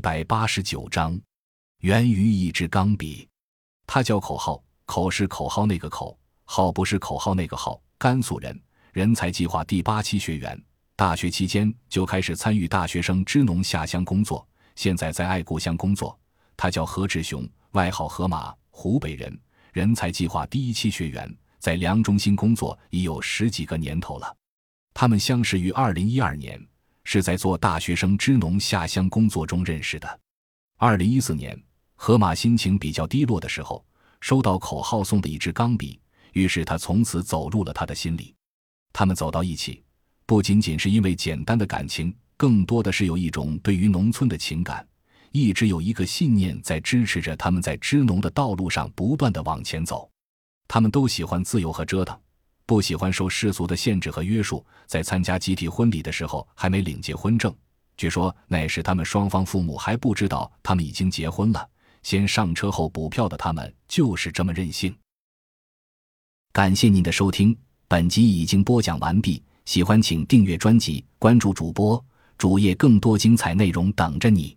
百八十九章，源于一支钢笔。他叫口号，口是口号那个口，号不是口号那个号。甘肃人，人才计划第八期学员，大学期间就开始参与大学生支农下乡工作，现在在爱故乡工作。他叫何志雄，外号河马，湖北人，人才计划第一期学员，在粮中心工作已有十几个年头了。他们相识于二零一二年。是在做大学生支农下乡工作中认识的。二零一四年，河马心情比较低落的时候，收到口号送的一支钢笔，于是他从此走入了他的心里。他们走到一起，不仅仅是因为简单的感情，更多的是有一种对于农村的情感。一直有一个信念在支持着他们在支农的道路上不断的往前走。他们都喜欢自由和折腾。不喜欢受世俗的限制和约束，在参加集体婚礼的时候还没领结婚证，据说那时他们双方父母还不知道他们已经结婚了。先上车后补票的他们就是这么任性。感谢您的收听，本集已经播讲完毕。喜欢请订阅专辑，关注主播主页，更多精彩内容等着你。